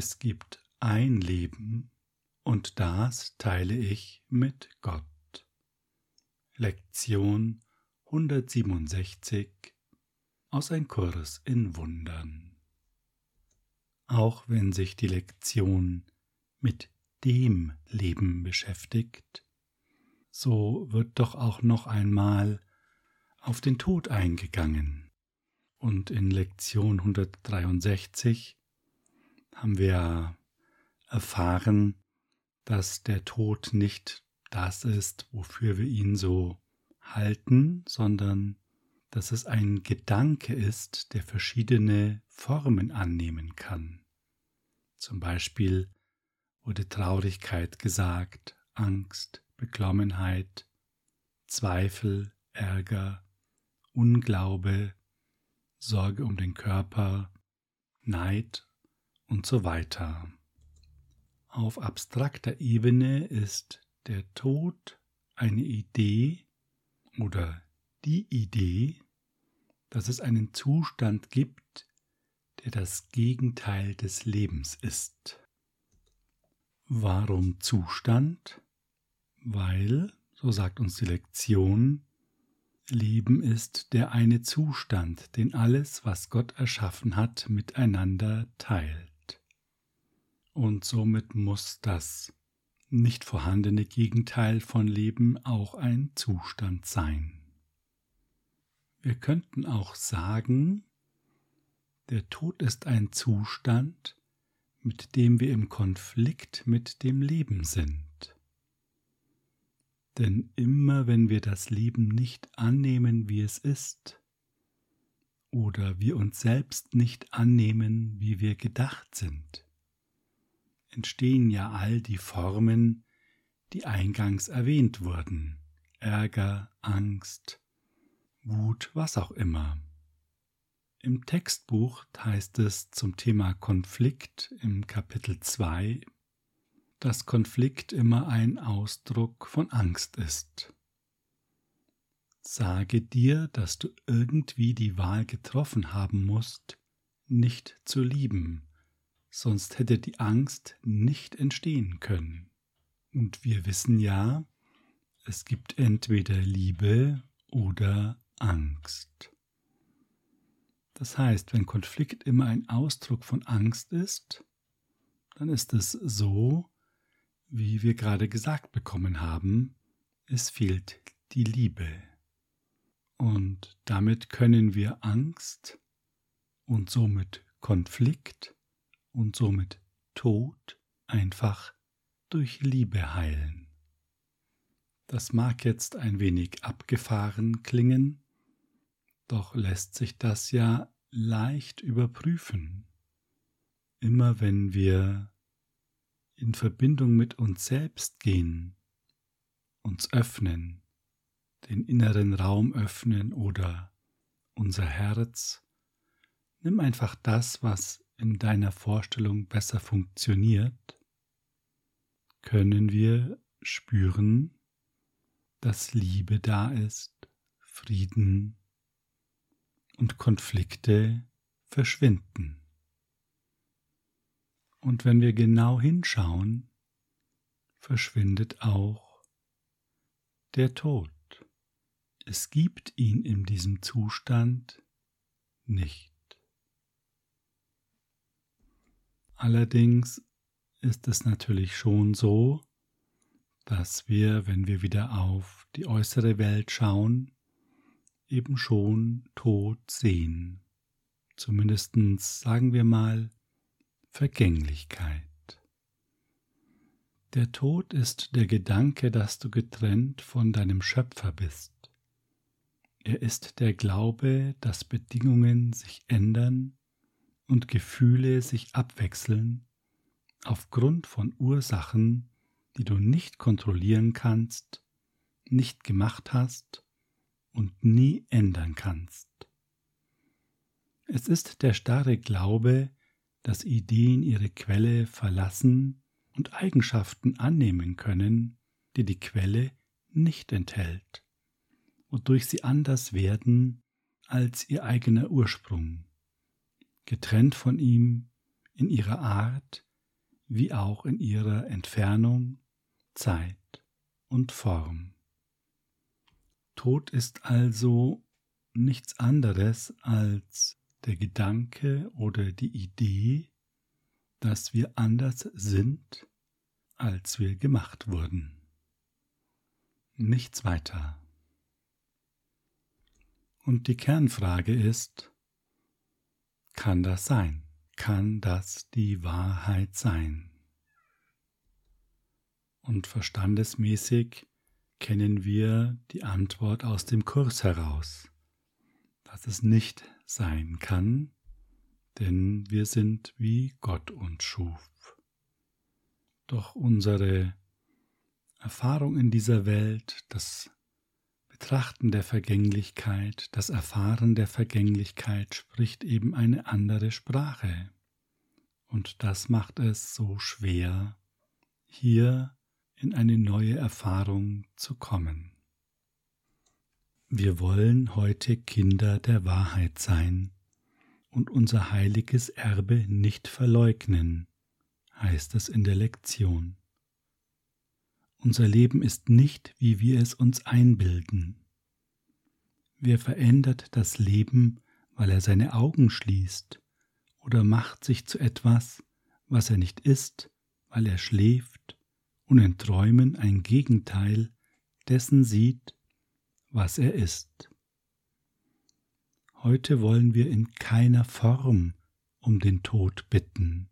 Es gibt ein Leben und das teile ich mit Gott. Lektion 167 aus ein Kurs in Wundern. Auch wenn sich die Lektion mit dem Leben beschäftigt, so wird doch auch noch einmal auf den Tod eingegangen. Und in Lektion 163 haben wir erfahren, dass der Tod nicht das ist, wofür wir ihn so halten, sondern dass es ein Gedanke ist, der verschiedene Formen annehmen kann. Zum Beispiel wurde Traurigkeit gesagt, Angst, Beklommenheit, Zweifel, Ärger, Unglaube, Sorge um den Körper, Neid und so weiter. Auf abstrakter Ebene ist der Tod eine Idee oder die Idee, dass es einen Zustand gibt, der das Gegenteil des Lebens ist. Warum Zustand? Weil, so sagt uns die Lektion, Leben ist der eine Zustand, den alles, was Gott erschaffen hat, miteinander teilt. Und somit muss das nicht vorhandene Gegenteil von Leben auch ein Zustand sein. Wir könnten auch sagen, der Tod ist ein Zustand, mit dem wir im Konflikt mit dem Leben sind. Denn immer wenn wir das Leben nicht annehmen, wie es ist, oder wir uns selbst nicht annehmen, wie wir gedacht sind, entstehen ja all die Formen, die eingangs erwähnt wurden. Ärger, Angst, Wut, was auch immer. Im Textbuch heißt es zum Thema Konflikt im Kapitel 2 dass Konflikt immer ein Ausdruck von Angst ist. Sage dir, dass du irgendwie die Wahl getroffen haben musst, nicht zu lieben, sonst hätte die Angst nicht entstehen können. Und wir wissen ja, es gibt entweder Liebe oder Angst. Das heißt, wenn Konflikt immer ein Ausdruck von Angst ist, dann ist es so, wie wir gerade gesagt bekommen haben, es fehlt die Liebe. Und damit können wir Angst und somit Konflikt und somit Tod einfach durch Liebe heilen. Das mag jetzt ein wenig abgefahren klingen, doch lässt sich das ja leicht überprüfen. Immer wenn wir in Verbindung mit uns selbst gehen, uns öffnen, den inneren Raum öffnen oder unser Herz. Nimm einfach das, was in deiner Vorstellung besser funktioniert, können wir spüren, dass Liebe da ist, Frieden und Konflikte verschwinden. Und wenn wir genau hinschauen, verschwindet auch der Tod. Es gibt ihn in diesem Zustand nicht. Allerdings ist es natürlich schon so, dass wir, wenn wir wieder auf die äußere Welt schauen, eben schon Tod sehen. Zumindest sagen wir mal Vergänglichkeit. Der Tod ist der Gedanke, dass du getrennt von deinem Schöpfer bist. Er ist der Glaube, dass Bedingungen sich ändern und Gefühle sich abwechseln aufgrund von Ursachen, die du nicht kontrollieren kannst, nicht gemacht hast und nie ändern kannst. Es ist der starre Glaube, dass Ideen ihre Quelle verlassen und Eigenschaften annehmen können, die die Quelle nicht enthält, wodurch sie anders werden als ihr eigener Ursprung, getrennt von ihm in ihrer Art, wie auch in ihrer Entfernung, Zeit und Form. Tod ist also nichts anderes als der Gedanke oder die Idee, dass wir anders sind, als wir gemacht wurden. Nichts weiter. Und die Kernfrage ist, kann das sein? Kann das die Wahrheit sein? Und verstandesmäßig kennen wir die Antwort aus dem Kurs heraus, dass es nicht sein kann, denn wir sind wie Gott uns schuf. Doch unsere Erfahrung in dieser Welt, das Betrachten der Vergänglichkeit, das Erfahren der Vergänglichkeit spricht eben eine andere Sprache. Und das macht es so schwer, hier in eine neue Erfahrung zu kommen. Wir wollen heute Kinder der Wahrheit sein und unser heiliges Erbe nicht verleugnen, heißt es in der Lektion. Unser Leben ist nicht, wie wir es uns einbilden. Wer verändert das Leben, weil er seine Augen schließt oder macht sich zu etwas, was er nicht ist, weil er schläft und in Träumen ein Gegenteil dessen sieht, was er ist. Heute wollen wir in keiner Form um den Tod bitten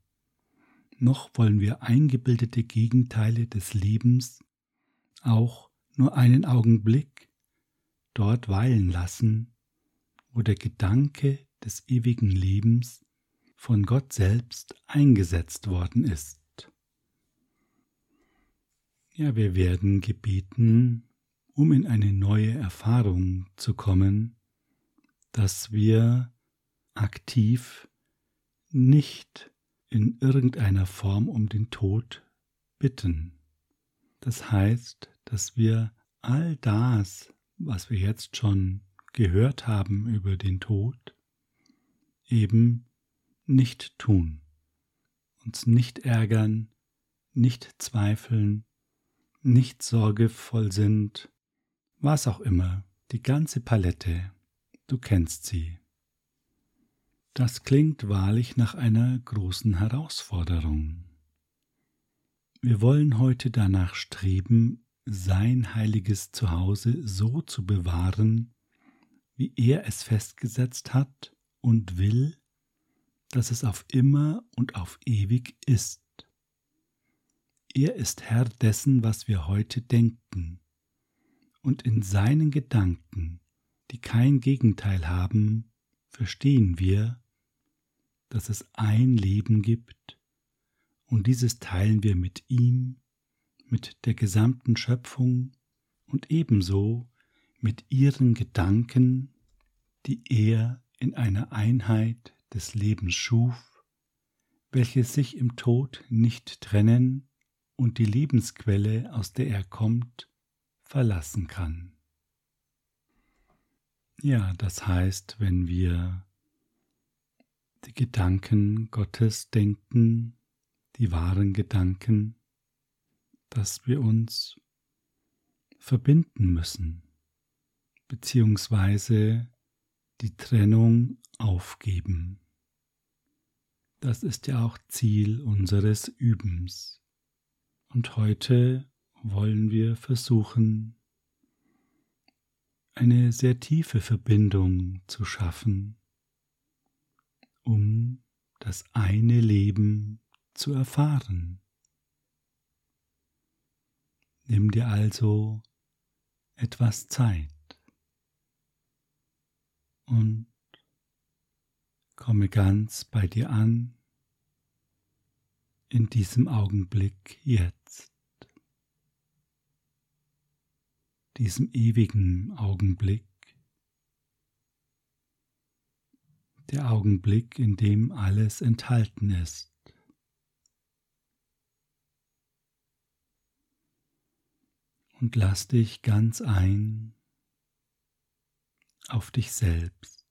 noch wollen wir eingebildete Gegenteile des Lebens auch nur einen Augenblick dort weilen lassen, wo der Gedanke des ewigen Lebens von Gott selbst eingesetzt worden ist. Ja, wir werden gebeten, um in eine neue Erfahrung zu kommen, dass wir aktiv nicht in irgendeiner Form um den Tod bitten. Das heißt, dass wir all das, was wir jetzt schon gehört haben über den Tod, eben nicht tun, uns nicht ärgern, nicht zweifeln, nicht sorgevoll sind, was auch immer, die ganze Palette, du kennst sie. Das klingt wahrlich nach einer großen Herausforderung. Wir wollen heute danach streben, sein heiliges Zuhause so zu bewahren, wie er es festgesetzt hat und will, dass es auf immer und auf ewig ist. Er ist Herr dessen, was wir heute denken, und in seinen Gedanken, die kein Gegenteil haben, verstehen wir, dass es ein Leben gibt und dieses teilen wir mit ihm, mit der gesamten Schöpfung und ebenso mit ihren Gedanken, die er in einer Einheit des Lebens schuf, welche sich im Tod nicht trennen und die Lebensquelle, aus der er kommt, verlassen kann. Ja, das heißt, wenn wir die Gedanken Gottes denken, die wahren Gedanken, dass wir uns verbinden müssen, beziehungsweise die Trennung aufgeben. Das ist ja auch Ziel unseres Übens. Und heute wollen wir versuchen, eine sehr tiefe Verbindung zu schaffen um das eine Leben zu erfahren. Nimm dir also etwas Zeit und komme ganz bei dir an in diesem Augenblick jetzt, diesem ewigen Augenblick, der Augenblick, in dem alles enthalten ist. Und lass dich ganz ein auf dich selbst.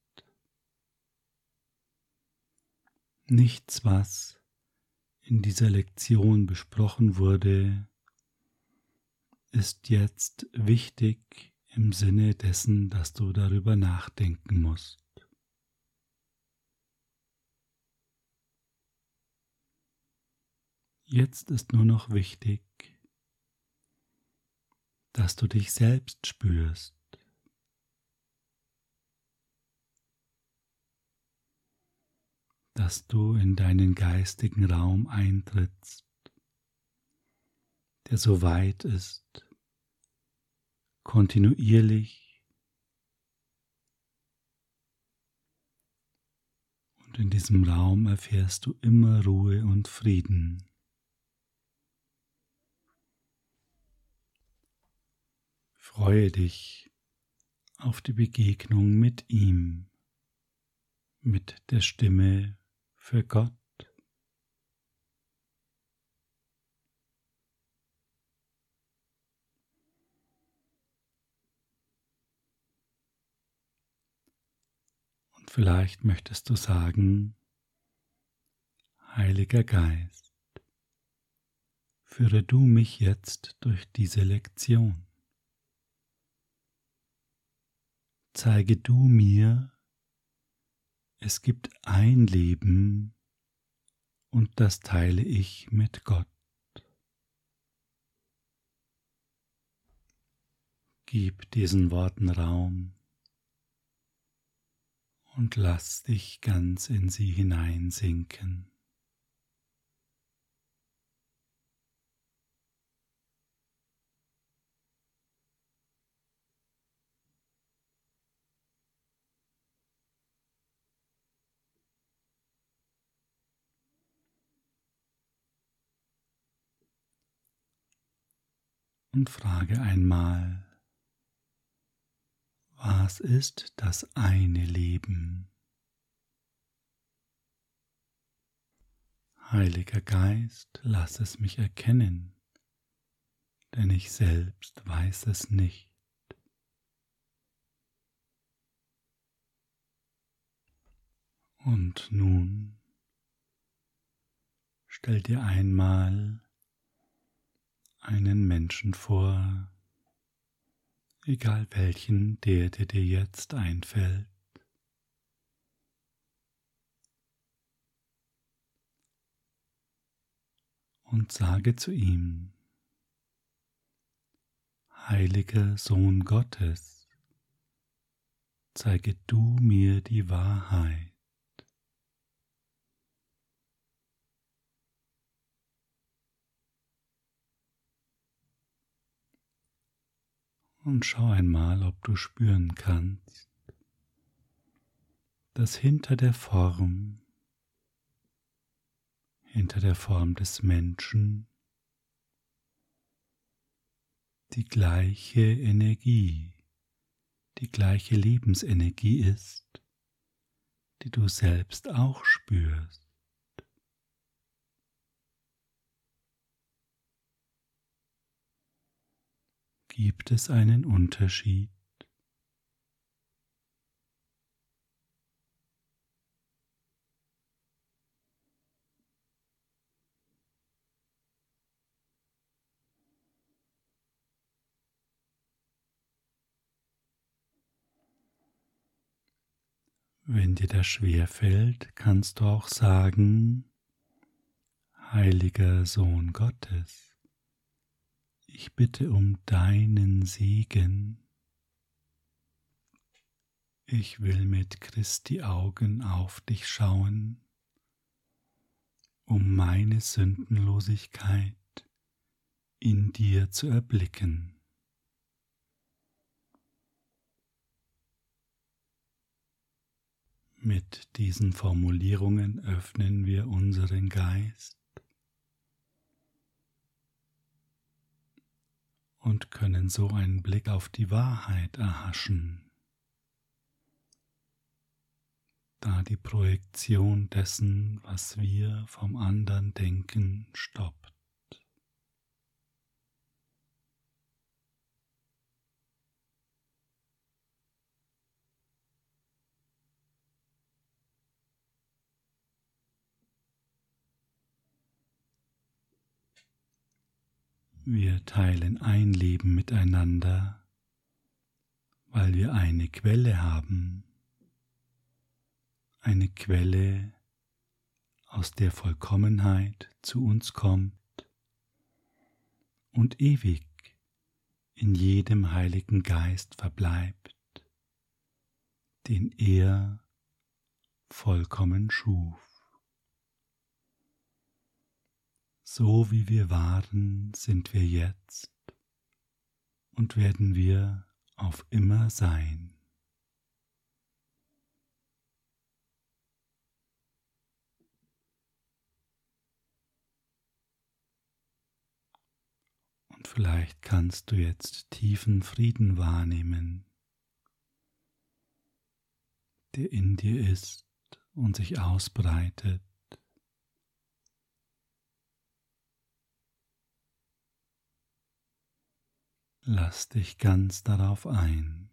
Nichts, was in dieser Lektion besprochen wurde, ist jetzt wichtig im Sinne dessen, dass du darüber nachdenken musst. Jetzt ist nur noch wichtig, dass du dich selbst spürst. dass du in deinen geistigen Raum eintrittst, der so weit ist, kontinuierlich und in diesem Raum erfährst du immer Ruhe und Frieden. Freue dich auf die Begegnung mit ihm, mit der Stimme für Gott. Und vielleicht möchtest du sagen, Heiliger Geist, führe du mich jetzt durch diese Lektion. Zeige du mir, es gibt ein Leben und das teile ich mit Gott. Gib diesen Worten Raum und lass dich ganz in sie hineinsinken. Und frage einmal, was ist das eine Leben? Heiliger Geist, lass es mich erkennen, denn ich selbst weiß es nicht. Und nun stell dir einmal einen Menschen vor, egal welchen, der dir dir jetzt einfällt. Und sage zu ihm, Heiliger Sohn Gottes, zeige du mir die Wahrheit. Und schau einmal, ob du spüren kannst, dass hinter der Form, hinter der Form des Menschen die gleiche Energie, die gleiche Lebensenergie ist, die du selbst auch spürst. Gibt es einen Unterschied? Wenn dir das schwer fällt, kannst du auch sagen, Heiliger Sohn Gottes ich bitte um deinen Segen. Ich will mit Christi Augen auf dich schauen, um meine Sündenlosigkeit in dir zu erblicken. Mit diesen Formulierungen öffnen wir unseren Geist und können so einen Blick auf die Wahrheit erhaschen, da die Projektion dessen, was wir vom anderen denken, stoppt. Wir teilen ein Leben miteinander, weil wir eine Quelle haben, eine Quelle, aus der Vollkommenheit zu uns kommt und ewig in jedem Heiligen Geist verbleibt, den er vollkommen schuf. So wie wir waren, sind wir jetzt und werden wir auf immer sein. Und vielleicht kannst du jetzt tiefen Frieden wahrnehmen, der in dir ist und sich ausbreitet. Lass dich ganz darauf ein.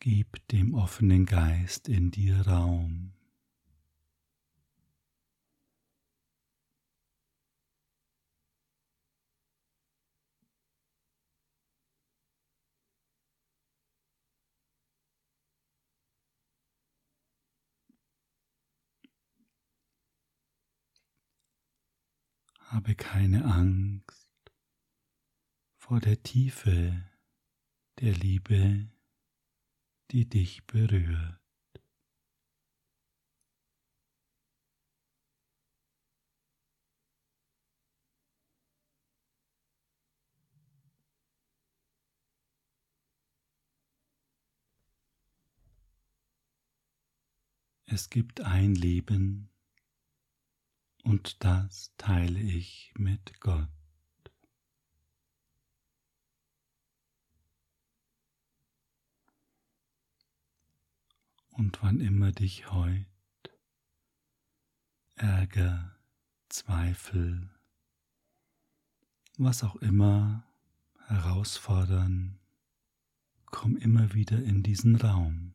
Gib dem offenen Geist in dir Raum. Habe keine Angst vor der Tiefe der Liebe, die dich berührt. Es gibt ein Leben, und das teile ich mit Gott. Und wann immer dich heut Ärger, Zweifel, was auch immer herausfordern, komm immer wieder in diesen Raum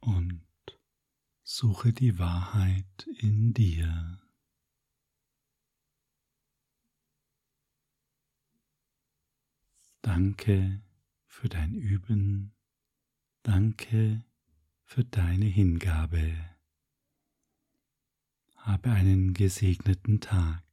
und Suche die Wahrheit in dir. Danke für dein Üben. Danke für deine Hingabe. Habe einen gesegneten Tag.